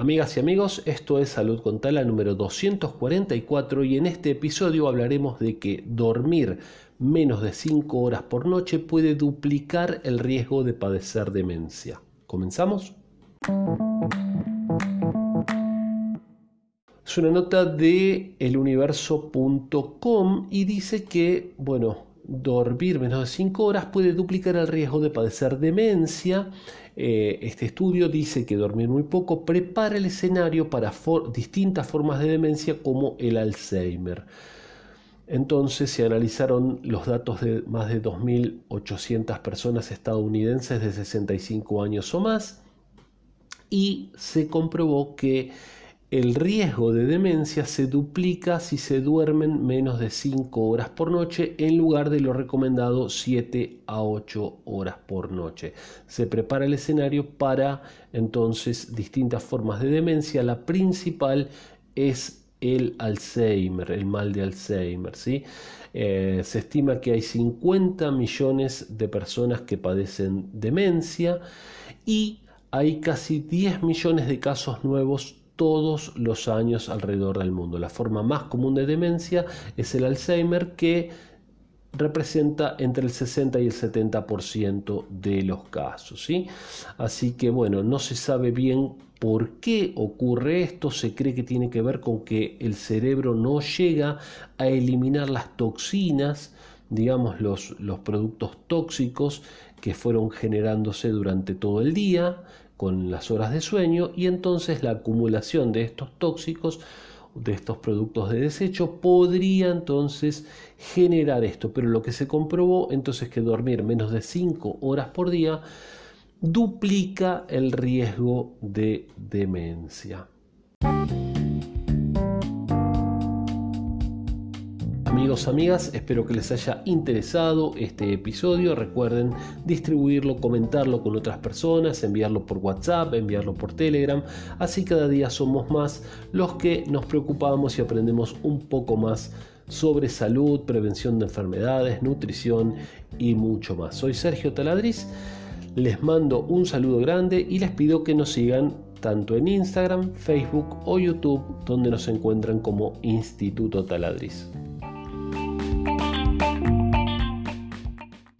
Amigas y amigos, esto es Salud con Tala número 244 y en este episodio hablaremos de que dormir menos de 5 horas por noche puede duplicar el riesgo de padecer demencia. ¿Comenzamos? Es una nota de eluniverso.com y dice que, bueno, dormir menos de 5 horas puede duplicar el riesgo de padecer demencia. Eh, este estudio dice que dormir muy poco prepara el escenario para distintas formas de demencia como el Alzheimer. Entonces se analizaron los datos de más de 2.800 personas estadounidenses de 65 años o más y se comprobó que el riesgo de demencia se duplica si se duermen menos de 5 horas por noche en lugar de lo recomendado 7 a 8 horas por noche. Se prepara el escenario para entonces distintas formas de demencia. La principal es el Alzheimer, el mal de Alzheimer. ¿sí? Eh, se estima que hay 50 millones de personas que padecen demencia y hay casi 10 millones de casos nuevos todos los años alrededor del mundo. La forma más común de demencia es el Alzheimer que representa entre el 60 y el 70% de los casos. ¿sí? Así que bueno, no se sabe bien por qué ocurre esto. Se cree que tiene que ver con que el cerebro no llega a eliminar las toxinas, digamos los productos tóxicos que fueron generándose durante todo el día con las horas de sueño y entonces la acumulación de estos tóxicos de estos productos de desecho podría entonces generar esto. Pero lo que se comprobó entonces que dormir menos de 5 horas por día duplica el riesgo de demencia Amigos, amigas, espero que les haya interesado este episodio. Recuerden distribuirlo, comentarlo con otras personas, enviarlo por WhatsApp, enviarlo por Telegram. Así cada día somos más los que nos preocupamos y aprendemos un poco más sobre salud, prevención de enfermedades, nutrición y mucho más. Soy Sergio Taladriz. Les mando un saludo grande y les pido que nos sigan tanto en Instagram, Facebook o YouTube, donde nos encuentran como Instituto Taladriz.